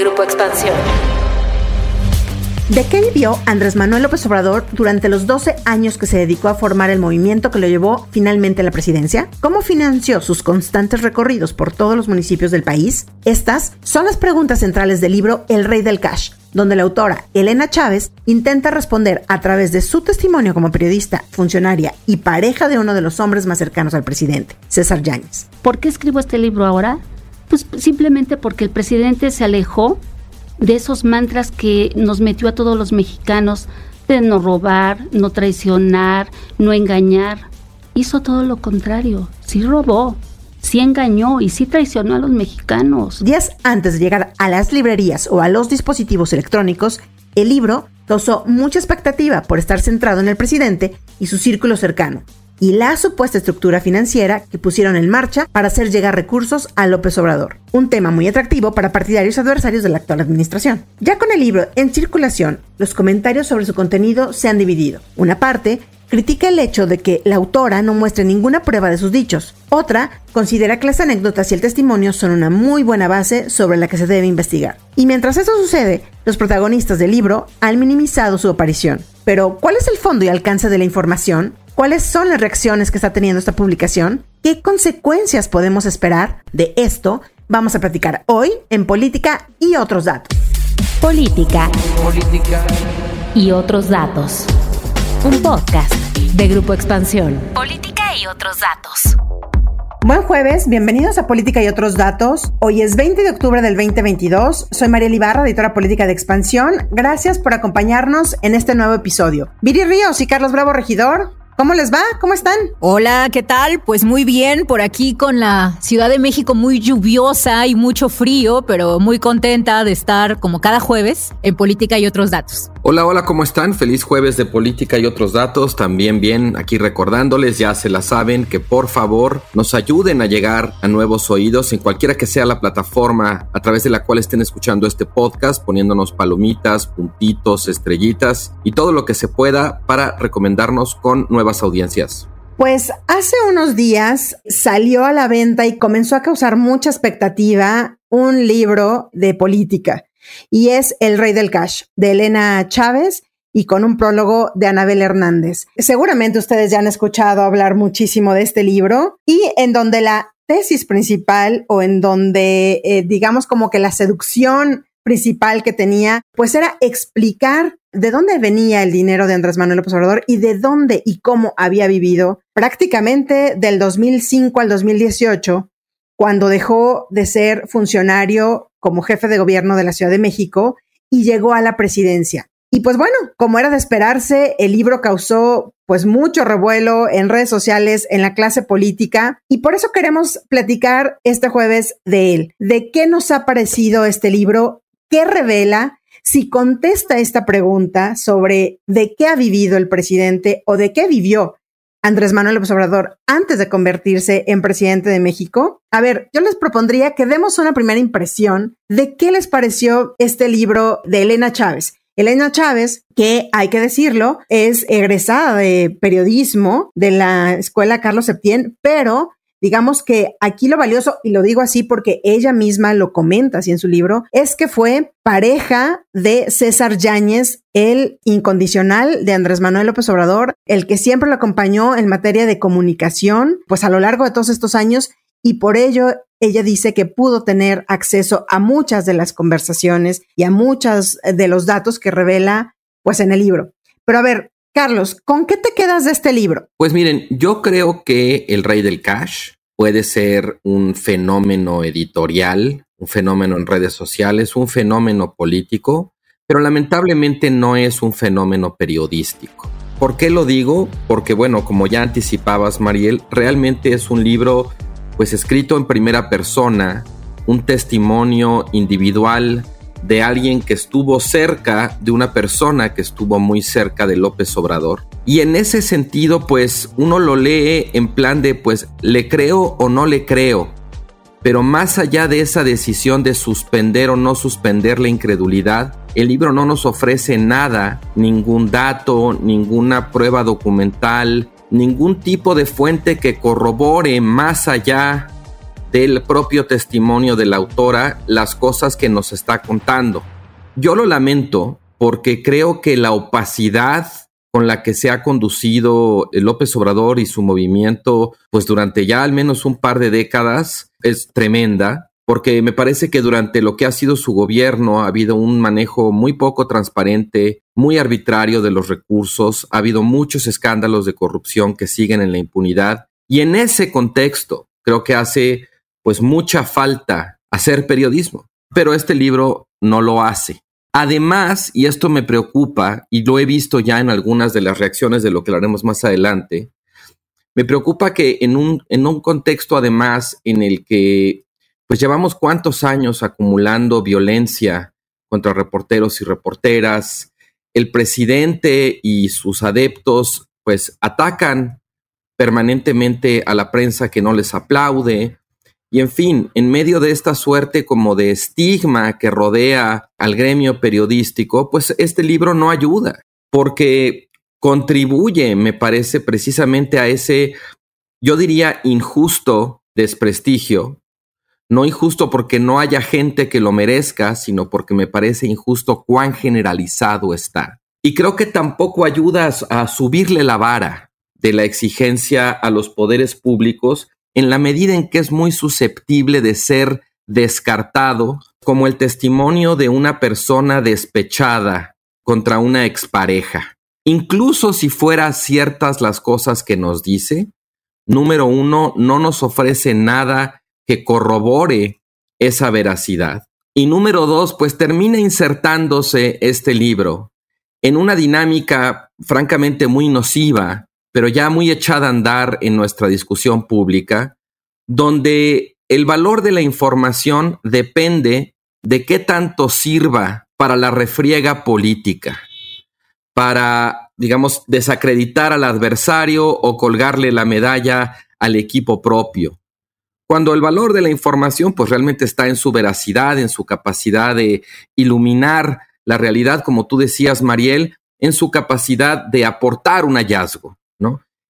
Grupo Expansión. ¿De qué vivió Andrés Manuel López Obrador durante los 12 años que se dedicó a formar el movimiento que lo llevó finalmente a la presidencia? ¿Cómo financió sus constantes recorridos por todos los municipios del país? Estas son las preguntas centrales del libro El Rey del Cash, donde la autora Elena Chávez intenta responder a través de su testimonio como periodista, funcionaria y pareja de uno de los hombres más cercanos al presidente, César Yáñez. ¿Por qué escribo este libro ahora? Pues simplemente porque el presidente se alejó de esos mantras que nos metió a todos los mexicanos de no robar, no traicionar, no engañar. Hizo todo lo contrario, sí robó, sí engañó y sí traicionó a los mexicanos. Días antes de llegar a las librerías o a los dispositivos electrónicos, el libro causó mucha expectativa por estar centrado en el presidente y su círculo cercano y la supuesta estructura financiera que pusieron en marcha para hacer llegar recursos a López Obrador. Un tema muy atractivo para partidarios adversarios de la actual administración. Ya con el libro en circulación, los comentarios sobre su contenido se han dividido. Una parte critica el hecho de que la autora no muestre ninguna prueba de sus dichos. Otra considera que las anécdotas y el testimonio son una muy buena base sobre la que se debe investigar. Y mientras eso sucede, los protagonistas del libro han minimizado su aparición. Pero, ¿cuál es el fondo y alcance de la información? ¿Cuáles son las reacciones que está teniendo esta publicación? ¿Qué consecuencias podemos esperar de esto? Vamos a platicar hoy en Política y otros datos. Política. Política. Y otros datos. Un podcast de Grupo Expansión. Política y otros datos. Buen jueves, bienvenidos a Política y otros datos. Hoy es 20 de octubre del 2022. Soy María Ibarra, editora política de Expansión. Gracias por acompañarnos en este nuevo episodio. Viri Ríos y Carlos Bravo Regidor, ¿Cómo les va? ¿Cómo están? Hola, ¿qué tal? Pues muy bien, por aquí con la Ciudad de México muy lluviosa y mucho frío, pero muy contenta de estar como cada jueves en Política y otros datos. Hola, hola, ¿cómo están? Feliz jueves de política y otros datos. También bien, aquí recordándoles, ya se la saben, que por favor nos ayuden a llegar a nuevos oídos en cualquiera que sea la plataforma a través de la cual estén escuchando este podcast, poniéndonos palomitas, puntitos, estrellitas y todo lo que se pueda para recomendarnos con nuevas audiencias. Pues hace unos días salió a la venta y comenzó a causar mucha expectativa un libro de política y es El Rey del Cash, de Elena Chávez y con un prólogo de Anabel Hernández. Seguramente ustedes ya han escuchado hablar muchísimo de este libro y en donde la tesis principal o en donde eh, digamos como que la seducción principal que tenía, pues era explicar de dónde venía el dinero de Andrés Manuel López Obrador y de dónde y cómo había vivido prácticamente del 2005 al 2018 cuando dejó de ser funcionario como jefe de gobierno de la Ciudad de México y llegó a la presidencia. Y pues bueno, como era de esperarse, el libro causó pues mucho revuelo en redes sociales, en la clase política, y por eso queremos platicar este jueves de él, de qué nos ha parecido este libro, qué revela, si contesta esta pregunta sobre de qué ha vivido el presidente o de qué vivió Andrés Manuel López Obrador antes de convertirse en presidente de México. A ver, yo les propondría que demos una primera impresión de qué les pareció este libro de Elena Chávez. Elena Chávez, que hay que decirlo, es egresada de periodismo de la Escuela Carlos Septién, pero Digamos que aquí lo valioso, y lo digo así porque ella misma lo comenta así en su libro, es que fue pareja de César Yáñez, el incondicional de Andrés Manuel López Obrador, el que siempre lo acompañó en materia de comunicación, pues a lo largo de todos estos años, y por ello ella dice que pudo tener acceso a muchas de las conversaciones y a muchos de los datos que revela pues en el libro. Pero a ver, Carlos, ¿con qué te quedas de este libro? Pues miren, yo creo que El Rey del Cash puede ser un fenómeno editorial, un fenómeno en redes sociales, un fenómeno político, pero lamentablemente no es un fenómeno periodístico. ¿Por qué lo digo? Porque bueno, como ya anticipabas, Mariel, realmente es un libro pues escrito en primera persona, un testimonio individual de alguien que estuvo cerca de una persona que estuvo muy cerca de López Obrador. Y en ese sentido, pues uno lo lee en plan de, pues, le creo o no le creo. Pero más allá de esa decisión de suspender o no suspender la incredulidad, el libro no nos ofrece nada, ningún dato, ninguna prueba documental, ningún tipo de fuente que corrobore más allá del propio testimonio de la autora las cosas que nos está contando. Yo lo lamento porque creo que la opacidad con la que se ha conducido López Obrador y su movimiento, pues durante ya al menos un par de décadas, es tremenda, porque me parece que durante lo que ha sido su gobierno ha habido un manejo muy poco transparente, muy arbitrario de los recursos, ha habido muchos escándalos de corrupción que siguen en la impunidad, y en ese contexto creo que hace pues mucha falta hacer periodismo, pero este libro no lo hace. Además, y esto me preocupa, y lo he visto ya en algunas de las reacciones de lo que haremos más adelante, me preocupa que en un, en un contexto además en el que pues llevamos cuántos años acumulando violencia contra reporteros y reporteras, el presidente y sus adeptos pues atacan permanentemente a la prensa que no les aplaude, y en fin, en medio de esta suerte como de estigma que rodea al gremio periodístico, pues este libro no ayuda, porque contribuye, me parece, precisamente a ese, yo diría, injusto desprestigio. No injusto porque no haya gente que lo merezca, sino porque me parece injusto cuán generalizado está. Y creo que tampoco ayuda a subirle la vara de la exigencia a los poderes públicos en la medida en que es muy susceptible de ser descartado como el testimonio de una persona despechada contra una expareja. Incluso si fueran ciertas las cosas que nos dice, número uno, no nos ofrece nada que corrobore esa veracidad. Y número dos, pues termina insertándose este libro en una dinámica francamente muy nociva pero ya muy echada a andar en nuestra discusión pública, donde el valor de la información depende de qué tanto sirva para la refriega política, para, digamos, desacreditar al adversario o colgarle la medalla al equipo propio. Cuando el valor de la información pues realmente está en su veracidad, en su capacidad de iluminar la realidad, como tú decías, Mariel, en su capacidad de aportar un hallazgo.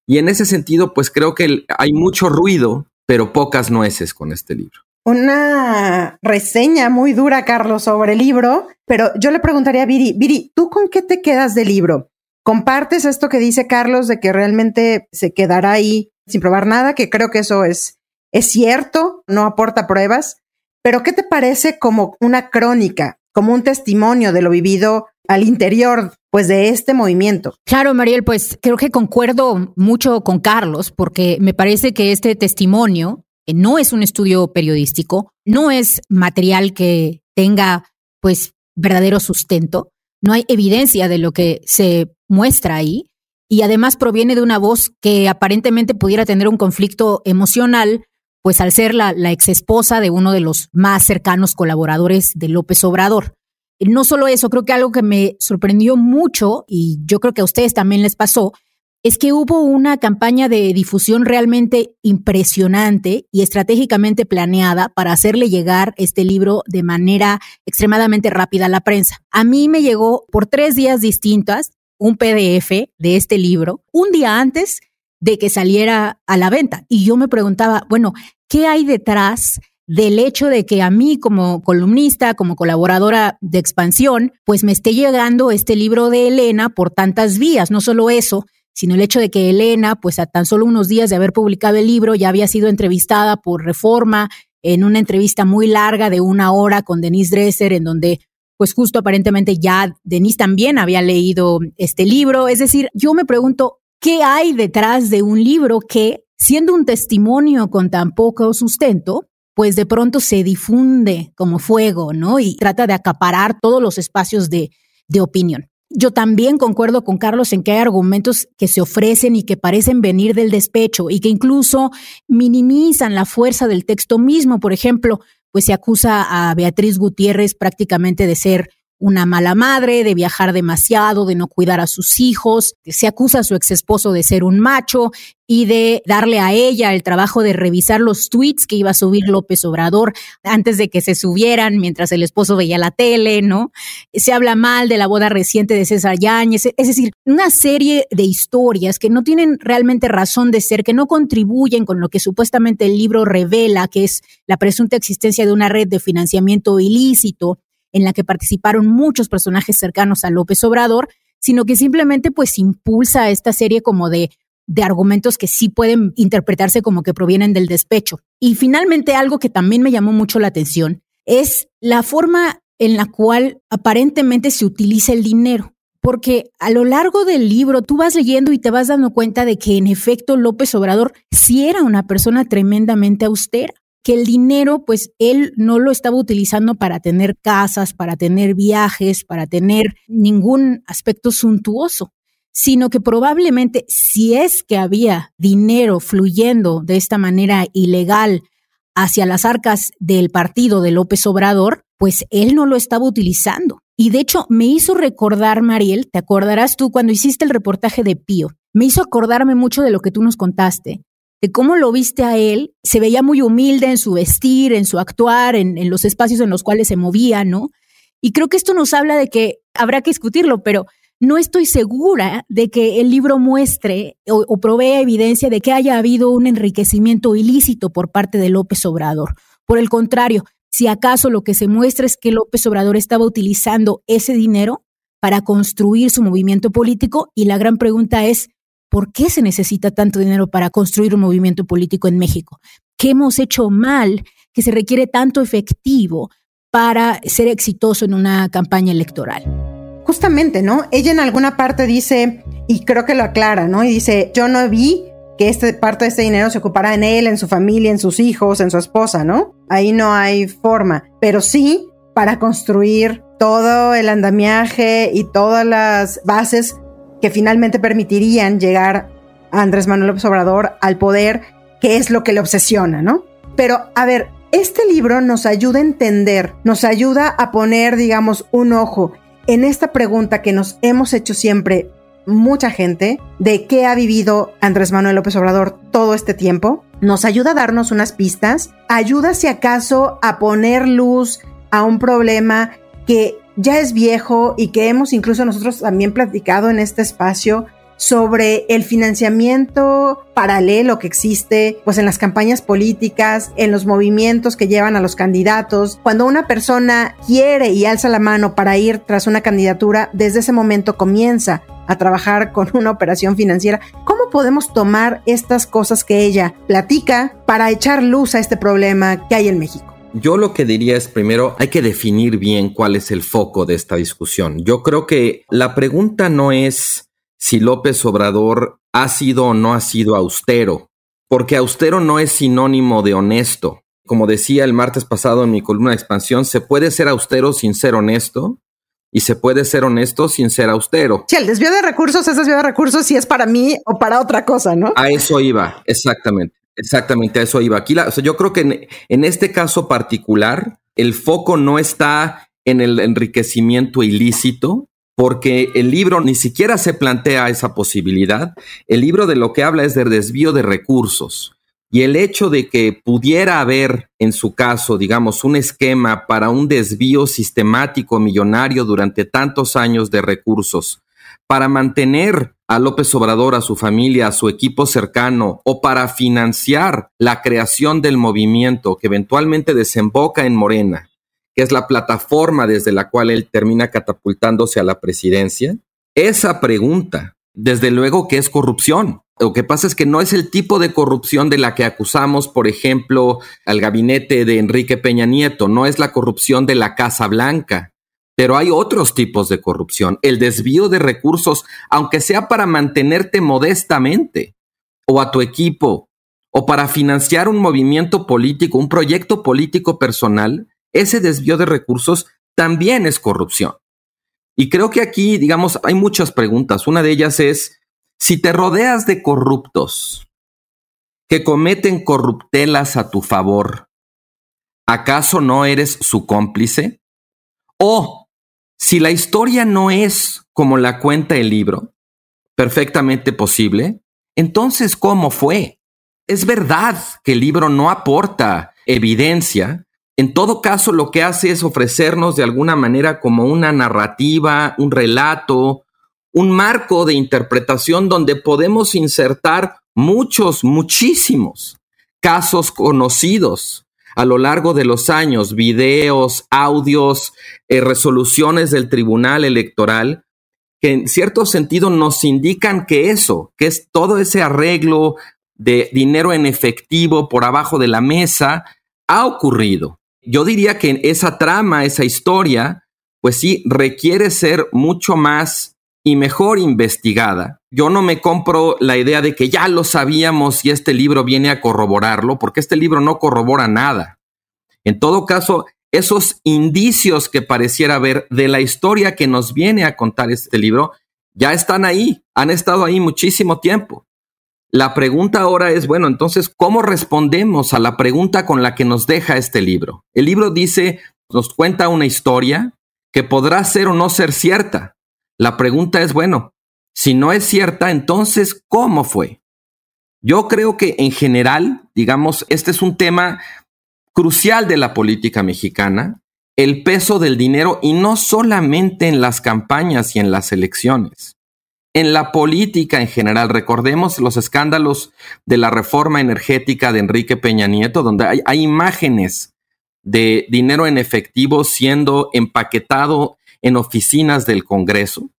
Y en ese sentido, pues creo que hay mucho ruido, pero pocas nueces con este libro. Una reseña muy dura, Carlos, sobre el libro, pero yo le preguntaría a Viri, Viri, ¿tú con qué te quedas del libro? ¿Compartes esto que dice Carlos de que realmente se quedará ahí sin probar nada? Que creo que eso es, es cierto, no aporta pruebas, pero ¿qué te parece como una crónica, como un testimonio de lo vivido al interior pues de este movimiento. Claro, Mariel, pues creo que concuerdo mucho con Carlos porque me parece que este testimonio no es un estudio periodístico, no es material que tenga pues verdadero sustento, no hay evidencia de lo que se muestra ahí y además proviene de una voz que aparentemente pudiera tener un conflicto emocional, pues al ser la, la ex esposa de uno de los más cercanos colaboradores de López Obrador. No solo eso, creo que algo que me sorprendió mucho, y yo creo que a ustedes también les pasó, es que hubo una campaña de difusión realmente impresionante y estratégicamente planeada para hacerle llegar este libro de manera extremadamente rápida a la prensa. A mí me llegó por tres días distintas un PDF de este libro, un día antes de que saliera a la venta. Y yo me preguntaba, bueno, ¿qué hay detrás del hecho de que a mí como columnista, como colaboradora de expansión, pues me esté llegando este libro de Elena por tantas vías. No solo eso, sino el hecho de que Elena, pues a tan solo unos días de haber publicado el libro, ya había sido entrevistada por Reforma en una entrevista muy larga de una hora con Denise Dresser, en donde pues justo aparentemente ya Denise también había leído este libro. Es decir, yo me pregunto, ¿qué hay detrás de un libro que, siendo un testimonio con tan poco sustento, pues de pronto se difunde como fuego, ¿no? Y trata de acaparar todos los espacios de, de opinión. Yo también concuerdo con Carlos en que hay argumentos que se ofrecen y que parecen venir del despecho y que incluso minimizan la fuerza del texto mismo. Por ejemplo, pues se acusa a Beatriz Gutiérrez prácticamente de ser una mala madre, de viajar demasiado, de no cuidar a sus hijos. Se acusa a su ex esposo de ser un macho y de darle a ella el trabajo de revisar los tweets que iba a subir López Obrador antes de que se subieran mientras el esposo veía la tele, ¿no? Se habla mal de la boda reciente de César Yáñez, es decir, una serie de historias que no tienen realmente razón de ser, que no contribuyen con lo que supuestamente el libro revela, que es la presunta existencia de una red de financiamiento ilícito en la que participaron muchos personajes cercanos a López Obrador, sino que simplemente pues impulsa esta serie como de de argumentos que sí pueden interpretarse como que provienen del despecho. Y finalmente algo que también me llamó mucho la atención es la forma en la cual aparentemente se utiliza el dinero. Porque a lo largo del libro tú vas leyendo y te vas dando cuenta de que en efecto López Obrador sí era una persona tremendamente austera que el dinero, pues él no lo estaba utilizando para tener casas, para tener viajes, para tener ningún aspecto suntuoso, sino que probablemente si es que había dinero fluyendo de esta manera ilegal hacia las arcas del partido de López Obrador, pues él no lo estaba utilizando. Y de hecho me hizo recordar, Mariel, te acordarás tú cuando hiciste el reportaje de Pío, me hizo acordarme mucho de lo que tú nos contaste, de cómo lo viste a él, se veía muy humilde en su vestir, en su actuar, en, los espacios en los cuales se movía, ¿no? Y creo que esto nos habla de que habrá que discutirlo, pero no estoy segura de que el libro muestre o, o, provea evidencia de que haya habido un enriquecimiento ilícito por parte de López Obrador. Por el contrario, si acaso lo que se muestra es que López Obrador estaba utilizando ese dinero para construir su movimiento político y la gran pregunta es, ¿por qué se necesita tanto dinero para construir un movimiento político en México? ¿Qué hemos hecho mal que se requiere tanto efectivo para ser exitoso en una campaña electoral? Justamente, ¿no? Ella en alguna parte dice, y creo que lo aclara, ¿no? Y dice, yo no vi que este, parte de este dinero se ocupara en él, en su familia, en sus hijos, en su esposa, ¿no? Ahí no hay forma, pero sí para construir todo el andamiaje y todas las bases que finalmente permitirían llegar a Andrés Manuel López Obrador al poder, que es lo que le obsesiona, ¿no? Pero, a ver, este libro nos ayuda a entender, nos ayuda a poner, digamos, un ojo en esta pregunta que nos hemos hecho siempre mucha gente de qué ha vivido Andrés Manuel López Obrador todo este tiempo. Nos ayuda a darnos unas pistas, ayuda si acaso a poner luz a un problema que ya es viejo y que hemos incluso nosotros también platicado en este espacio sobre el financiamiento paralelo que existe pues en las campañas políticas, en los movimientos que llevan a los candidatos. Cuando una persona quiere y alza la mano para ir tras una candidatura, desde ese momento comienza a trabajar con una operación financiera. ¿Cómo podemos tomar estas cosas que ella platica para echar luz a este problema que hay en México? Yo lo que diría es primero hay que definir bien cuál es el foco de esta discusión. Yo creo que la pregunta no es si López Obrador ha sido o no ha sido austero, porque austero no es sinónimo de honesto. Como decía el martes pasado en mi columna de expansión, se puede ser austero sin ser honesto y se puede ser honesto sin ser austero. Sí, el desvío de recursos es desvío de recursos si es para mí o para otra cosa, ¿no? A eso iba, exactamente. Exactamente, a eso iba. Aquí yo creo que en, este caso particular, el foco no está en el enriquecimiento ilícito, porque el libro ni siquiera se plantea esa posibilidad. El libro de lo que habla es de desvío de recursos. Y el hecho de que pudiera haber, en su caso, digamos, un esquema para un desvío sistemático millonario durante tantos años de recursos, para mantener a López Obrador, a su familia, a su equipo cercano, o para financiar la creación del movimiento que eventualmente desemboca en Morena, que es la plataforma desde la cual él termina catapultándose a la presidencia, esa pregunta, desde luego que es corrupción. Lo que pasa es que no es el tipo de corrupción de la que acusamos, por ejemplo, al gabinete de Enrique Peña Nieto, no es la corrupción de la Casa Blanca, pero hay otros tipos de corrupción. El desvío de recursos, aunque sea para mantenerte modestamente, o a tu equipo, o para financiar un movimiento político, un proyecto político personal, ese desvío de recursos también es corrupción. Y creo que aquí, digamos, hay muchas preguntas. Una de ellas es, si te rodeas de corruptos que cometen corruptelas a tu favor, ¿acaso no eres su cómplice? O Si la historia no es como la cuenta el libro, perfectamente posible, entonces ¿cómo fue? Es verdad que el libro no aporta evidencia. En todo caso, lo que hace es ofrecernos de alguna manera como una narrativa, un relato, un marco de interpretación donde podemos insertar muchos, muchísimos casos conocidos a lo largo de los años, videos, audios, eh, resoluciones del Tribunal Electoral, que en cierto sentido nos indican que eso, que es todo ese arreglo de dinero en efectivo por abajo de la mesa, ha ocurrido. Yo diría que esa trama, esa historia, pues sí, requiere ser mucho más y mejor investigada. Yo no me compro la idea de que ya lo sabíamos y este libro viene a corroborarlo, porque este libro no corrobora nada. En todo caso, esos indicios que pareciera haber de la historia que nos viene a contar este libro ya están ahí, han estado ahí muchísimo tiempo. La pregunta ahora es, bueno, entonces, ¿cómo respondemos a la pregunta con la que nos deja este libro? El libro dice, nos cuenta una historia que podrá ser o no ser cierta, la pregunta es, bueno, si no es cierta, entonces, ¿cómo fue? Yo creo que en general, digamos, este es un tema crucial de la política mexicana, el peso del dinero y no solamente en las campañas y en las elecciones. En la política en general, recordemos los escándalos de la reforma energética de Enrique Peña Nieto, donde hay, hay imágenes de dinero en efectivo siendo empaquetado en oficinas del Congreso.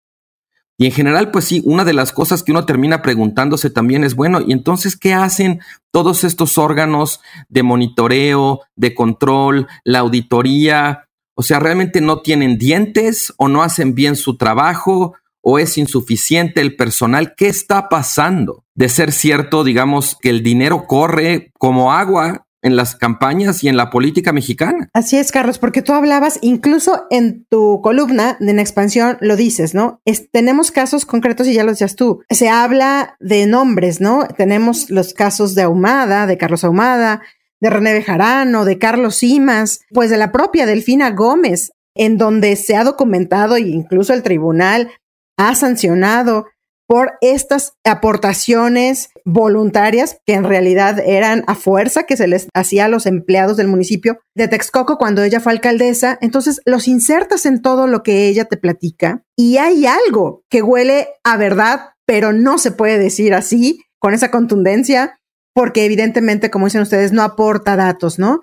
Y en general, pues sí, una de las cosas que uno termina preguntándose también es, bueno, ¿y entonces qué hacen todos estos órganos de monitoreo, de control, la auditoría? O sea, ¿realmente no tienen dientes o no hacen bien su trabajo o es insuficiente el personal? ¿Qué está pasando? De ser cierto, digamos, que el dinero corre como agua en las campañas y en la política mexicana. Así es, Carlos, porque tú hablabas, incluso en tu columna de En Expansión lo dices, ¿no? tenemos casos concretos y ya lo decías tú. Se habla de nombres, ¿no? Tenemos los casos de Ahumada, de Carlos Ahumada, de René Bejarano, de Carlos Simas, pues de la propia Delfina Gómez, en donde se ha documentado e incluso el tribunal ha sancionado por estas aportaciones voluntarias que en realidad eran a fuerza que se les hacía a los empleados del municipio de Texcoco cuando ella fue alcaldesa. Entonces los insertas en todo lo que ella te platica y hay algo que huele a verdad, pero no se puede decir así con esa contundencia porque evidentemente, como dicen ustedes, no aporta datos, ¿no?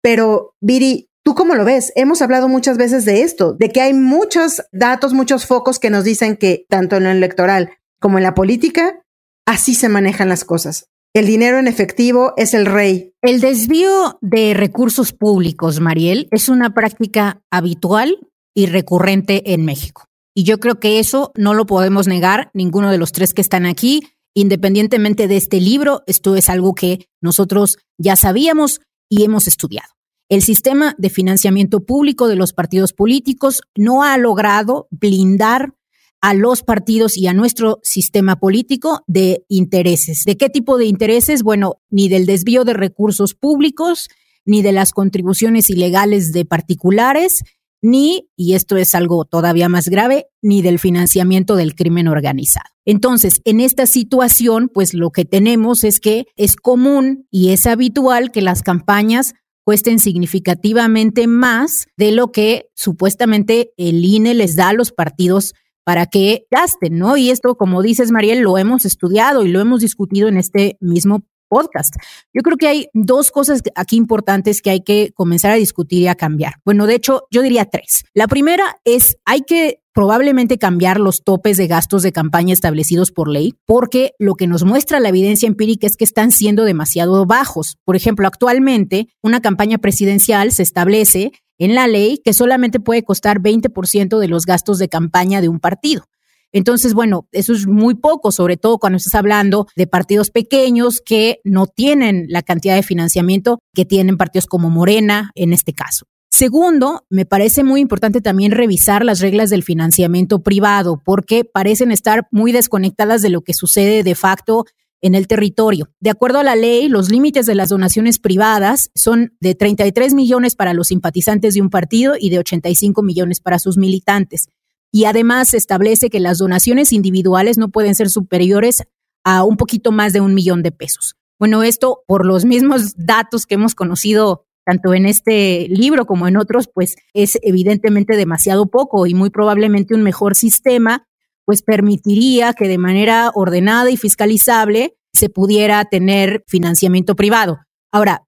Pero Viri, ¿Tú cómo lo ves? Hemos hablado muchas veces de esto, de que hay muchos datos, muchos focos que nos dicen que tanto en lo electoral como en la política, así se manejan las cosas. El dinero en efectivo es el rey. El desvío de recursos públicos, Mariel, es una práctica habitual y recurrente en México. Y yo creo que eso no lo podemos negar ninguno de los tres que están aquí. Independientemente de este libro, esto es algo que nosotros ya sabíamos y hemos estudiado. El sistema de financiamiento público de los partidos políticos no ha logrado blindar a los partidos y a nuestro sistema político de intereses. ¿De qué tipo de intereses? Bueno, ni del desvío de recursos públicos, ni de las contribuciones ilegales de particulares, ni, y esto es algo todavía más grave, ni del financiamiento del crimen organizado. Entonces, en esta situación, pues lo que tenemos es que es común y es habitual que las campañas cuesten significativamente más de lo que supuestamente el INE les da a los partidos para que gasten, ¿no? Y esto, como dices, Mariel, lo hemos estudiado y lo hemos discutido en este mismo podcast. Yo creo que hay dos cosas aquí importantes que hay que comenzar a discutir y a cambiar. Bueno, de hecho, yo diría tres. La primera es, hay que probablemente cambiar los topes de gastos de campaña establecidos por ley, porque lo que nos muestra la evidencia empírica es que están siendo demasiado bajos. Por ejemplo, actualmente una campaña presidencial se establece en la ley que solamente puede costar 20% de los gastos de campaña de un partido. Entonces, bueno, eso es muy poco, sobre todo cuando estás hablando de partidos pequeños que no tienen la cantidad de financiamiento que tienen partidos como Morena en este caso. Segundo, me parece muy importante también revisar las reglas del financiamiento privado porque parecen estar muy desconectadas de lo que sucede de facto en el territorio. De acuerdo a la ley, los límites de las donaciones privadas son de 33 millones para los simpatizantes de un partido y de 85 millones para sus militantes. Y además se establece que las donaciones individuales no pueden ser superiores a un poquito más de un millón de pesos. Bueno, esto por los mismos datos que hemos conocido tanto en este libro como en otros, pues es evidentemente demasiado poco y muy probablemente un mejor sistema pues permitiría que de manera ordenada y fiscalizable se pudiera tener financiamiento privado. Ahora,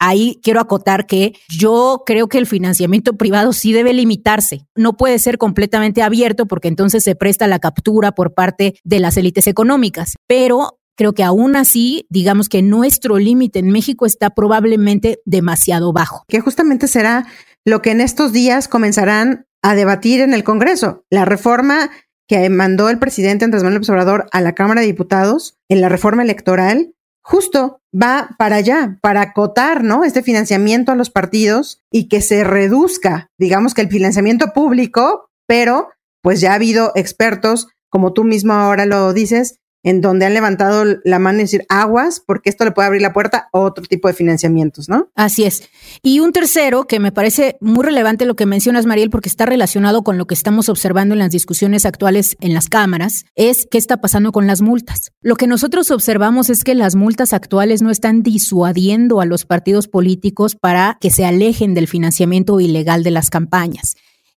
ahí quiero acotar que yo creo que el financiamiento privado sí debe limitarse. No puede ser completamente abierto porque entonces se presta la captura por parte de las élites económicas. Pero creo que aún así, digamos que nuestro límite en México está probablemente demasiado bajo. Que justamente será lo que en estos días comenzarán a debatir en el Congreso. La reforma que mandó el presidente Andrés Manuel López Obrador a la Cámara de Diputados en la reforma electoral, justo va para allá, para acotar, ¿no? Este financiamiento a los partidos y que se reduzca, digamos que el financiamiento público, pero pues ya ha habido expertos, como tú mismo ahora lo dices, en donde han levantado la mano y decir aguas, porque esto le puede abrir la puerta a otro tipo de financiamientos, ¿no? Así es. Y un tercero que me parece muy relevante lo que mencionas, Mariel, porque está relacionado con lo que estamos observando en las discusiones actuales en las cámaras, es qué está pasando con las multas. Lo que nosotros observamos es que las multas actuales no están disuadiendo a los partidos políticos para que se alejen del financiamiento ilegal de las campañas.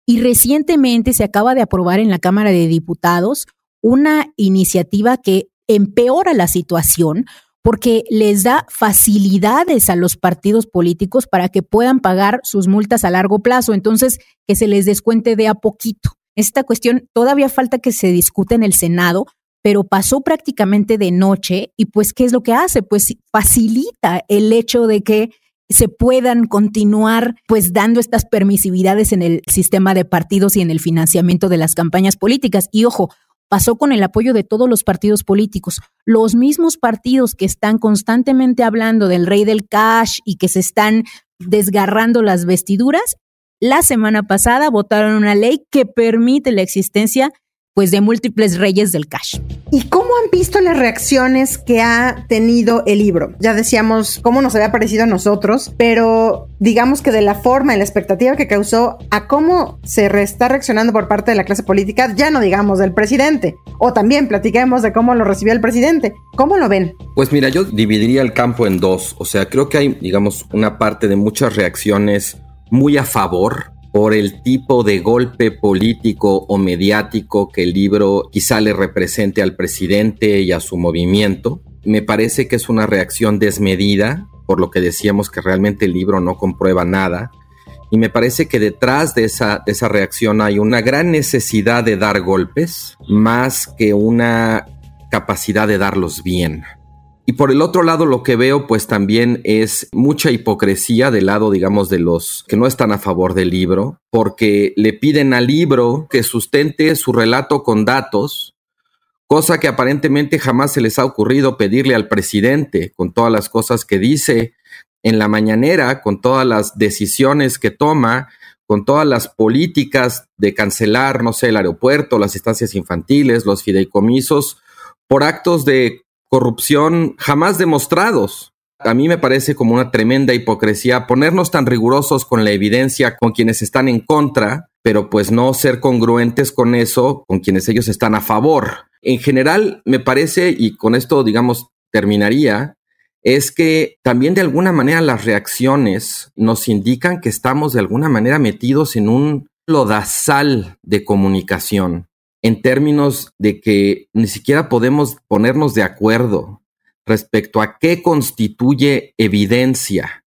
Y recientemente se acaba de aprobar en la Cámara de Diputados una iniciativa que empeora la situación porque les da facilidades a los partidos políticos para que puedan pagar sus multas a largo plazo, entonces que se les descuente de a poquito. Esta cuestión todavía falta que se discute en el Senado, pero pasó prácticamente de noche y pues ¿qué es lo que hace? Pues facilita el hecho de que se puedan continuar pues dando estas permisividades en el sistema de partidos y en el financiamiento de las campañas políticas. Y ojo, pasó con el apoyo de todos los partidos políticos. Los mismos partidos que están constantemente hablando del rey del cash y que se están desgarrando las vestiduras, la semana pasada votaron una ley que permite la existencia pues de múltiples reyes del cash. ¿Y cómo han visto las reacciones que ha tenido el libro? Ya decíamos cómo nos había parecido a nosotros, pero digamos que de la forma y la expectativa que causó a cómo se está reaccionando por parte de la clase política, ya no digamos del presidente. O también platiquemos de cómo lo recibió el presidente. ¿Cómo lo ven? Pues mira, yo dividiría el campo en dos. O sea, creo que hay, digamos, una parte de muchas reacciones muy a favor por el tipo de golpe político o mediático que el libro quizá le represente al presidente y a su movimiento. Me parece que es una reacción desmedida, por lo que decíamos que realmente el libro no comprueba nada. Y me parece que detrás de esa, de esa reacción hay una gran necesidad de dar golpes, más que una capacidad de darlos bien. Y por el otro lado, lo que veo, pues también es mucha hipocresía del lado, digamos, de los que no están a favor del libro, porque le piden al libro que sustente su relato con datos, cosa que aparentemente jamás se les ha ocurrido pedirle al presidente, con todas las cosas que dice en la mañanera, con todas las decisiones que toma, con todas las políticas de cancelar, no sé, el aeropuerto, las estancias infantiles, los fideicomisos, por actos de corrupción jamás demostrados. A mí me parece como una tremenda hipocresía ponernos tan rigurosos con la evidencia con quienes están en contra, pero pues no ser congruentes con eso con quienes ellos están a favor. En general, me parece, y con esto digamos terminaría, es que también de alguna manera las reacciones nos indican que estamos de alguna manera metidos en un lodazal de comunicación en términos de que ni siquiera podemos ponernos de acuerdo respecto a qué constituye evidencia,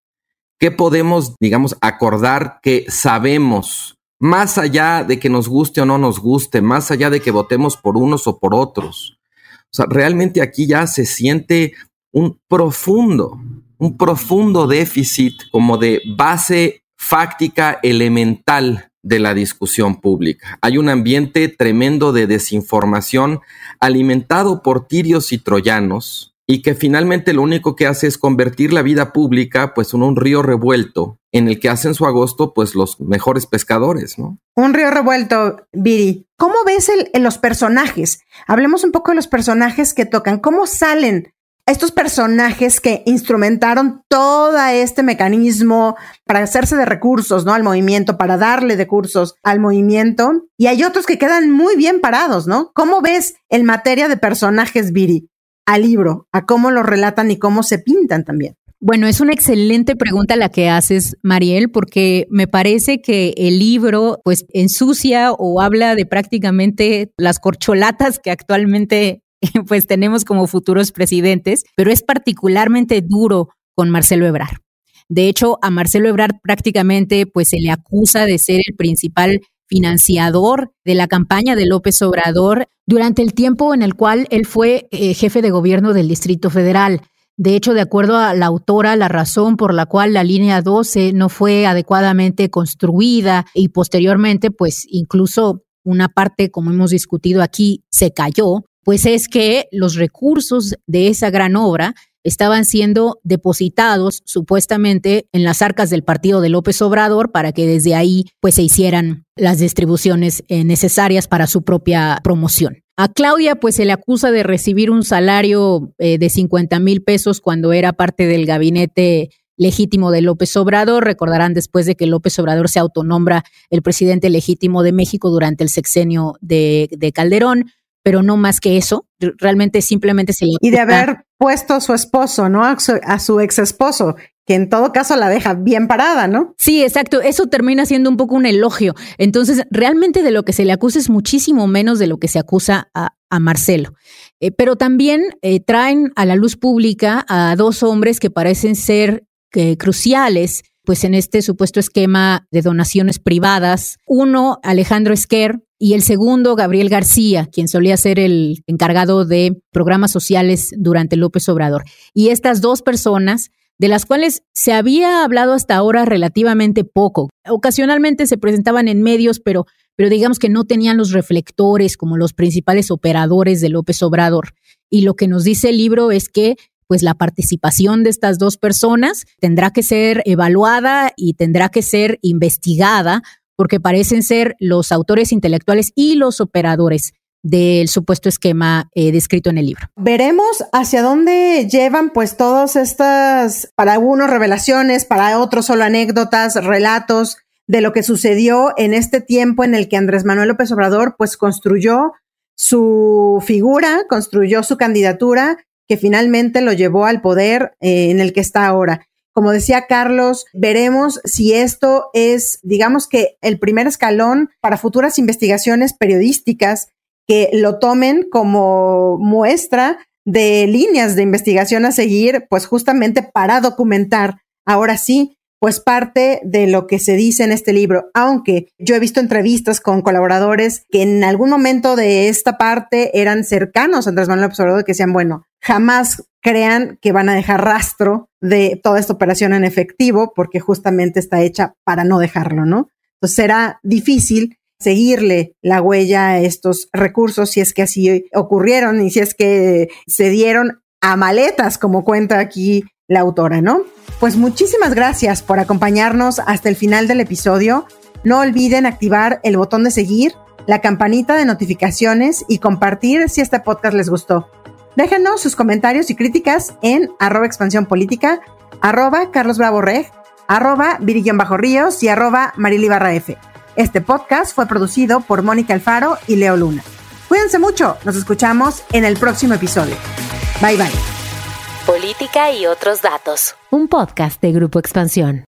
qué podemos, digamos, acordar que sabemos, más allá de que nos guste o no nos guste, más allá de que votemos por unos o por otros. O sea, realmente aquí ya se siente un profundo, un profundo déficit como de base fáctica elemental de la discusión pública. Hay un ambiente tremendo de desinformación alimentado por tirios y troyanos y que finalmente lo único que hace es convertir la vida pública pues en un río revuelto en el que hacen su agosto pues los mejores pescadores, ¿no? Un río revuelto, Viri. ¿Cómo ves el, los personajes? Hablemos un poco de los personajes que tocan. ¿Cómo salen estos personajes que instrumentaron todo este mecanismo para hacerse de recursos, ¿no? Al movimiento, para darle de cursos al movimiento. Y hay otros que quedan muy bien parados, ¿no? ¿Cómo ves en materia de personajes, Viri, al libro, a cómo lo relatan y cómo se pintan también? Bueno, es una excelente pregunta la que haces, Mariel, porque me parece que el libro pues ensucia o habla de prácticamente las corcholatas que actualmente pues tenemos como futuros presidentes, pero es particularmente duro con Marcelo Ebrard. De hecho, a Marcelo Ebrard prácticamente pues se le acusa de ser el principal financiador de la campaña de López Obrador durante el tiempo en el cual él fue eh, jefe de gobierno del Distrito Federal. De hecho, de acuerdo a la autora, la razón por la cual la línea 12 no fue adecuadamente construida y posteriormente, pues incluso una parte, como hemos discutido aquí, se cayó, pues es que los recursos de esa gran obra estaban siendo depositados supuestamente en las arcas del partido de López Obrador para que desde ahí pues se hicieran las distribuciones eh, necesarias para su propia promoción. A Claudia, pues se le acusa de recibir un salario eh, de 50 mil pesos cuando era parte del gabinete legítimo de López Obrador. Recordarán después de que López Obrador se autonombra el presidente legítimo de México durante el sexenio de, Calderón, pero no más que eso. Realmente simplemente se le. Y de haber puesto a su esposo, ¿no? A su, ex esposo, que en todo caso la deja bien parada, ¿no? Sí, exacto. Eso termina siendo un poco un elogio. Entonces, realmente de lo que se le acusa es muchísimo menos de lo que se acusa a, Marcelo. Eh, pero también eh, traen a la luz pública a dos hombres que parecen ser eh, cruciales pues en este supuesto esquema de donaciones privadas. Uno, Alejandro Esquer, y el segundo, Gabriel García, quien solía ser el encargado de programas sociales durante López Obrador. Y estas dos personas, de las cuales se había hablado hasta ahora relativamente poco, ocasionalmente se presentaban en medios, pero, pero digamos que no tenían los reflectores como los principales operadores de López Obrador. Y lo que nos dice el libro es que pues la participación de estas dos personas tendrá que ser evaluada y tendrá que ser investigada porque parecen ser los autores intelectuales y los operadores del supuesto esquema eh, descrito en el libro. Veremos hacia dónde llevan pues todas estas, para algunos revelaciones, para otros solo anécdotas, relatos de lo que sucedió en este tiempo en el que Andrés Manuel López Obrador pues construyó su figura, construyó su candidatura que finalmente lo llevó al poder eh, en el que está ahora. Como decía Carlos, veremos si esto es, digamos que, el primer escalón para futuras investigaciones periodísticas que lo tomen como muestra de líneas de investigación a seguir, pues justamente para documentar, ahora sí, pues parte de lo que se dice en este libro, aunque yo he visto entrevistas con colaboradores que en algún momento de esta parte eran cercanos a Andrés Manuel Observador que decían, bueno, jamás crean que van a dejar rastro de toda esta operación en efectivo porque justamente está hecha para no dejarlo, ¿no? Entonces será difícil seguirle la huella a estos recursos si es que así ocurrieron y si es que se dieron a maletas, como cuenta aquí la autora, ¿no? Pues muchísimas gracias por acompañarnos hasta el final del episodio. No olviden activar el botón de seguir, la campanita de notificaciones y compartir si este podcast les gustó. Déjenos sus comentarios y críticas en arroba expansión política, arroba Carlos Bravo Reg, arroba Bajo Ríos y arroba Marilibarra F. Este podcast fue producido por Mónica Alfaro y Leo Luna. Cuídense mucho, nos escuchamos en el próximo episodio. Bye bye. Política y otros datos. Un podcast de Grupo Expansión.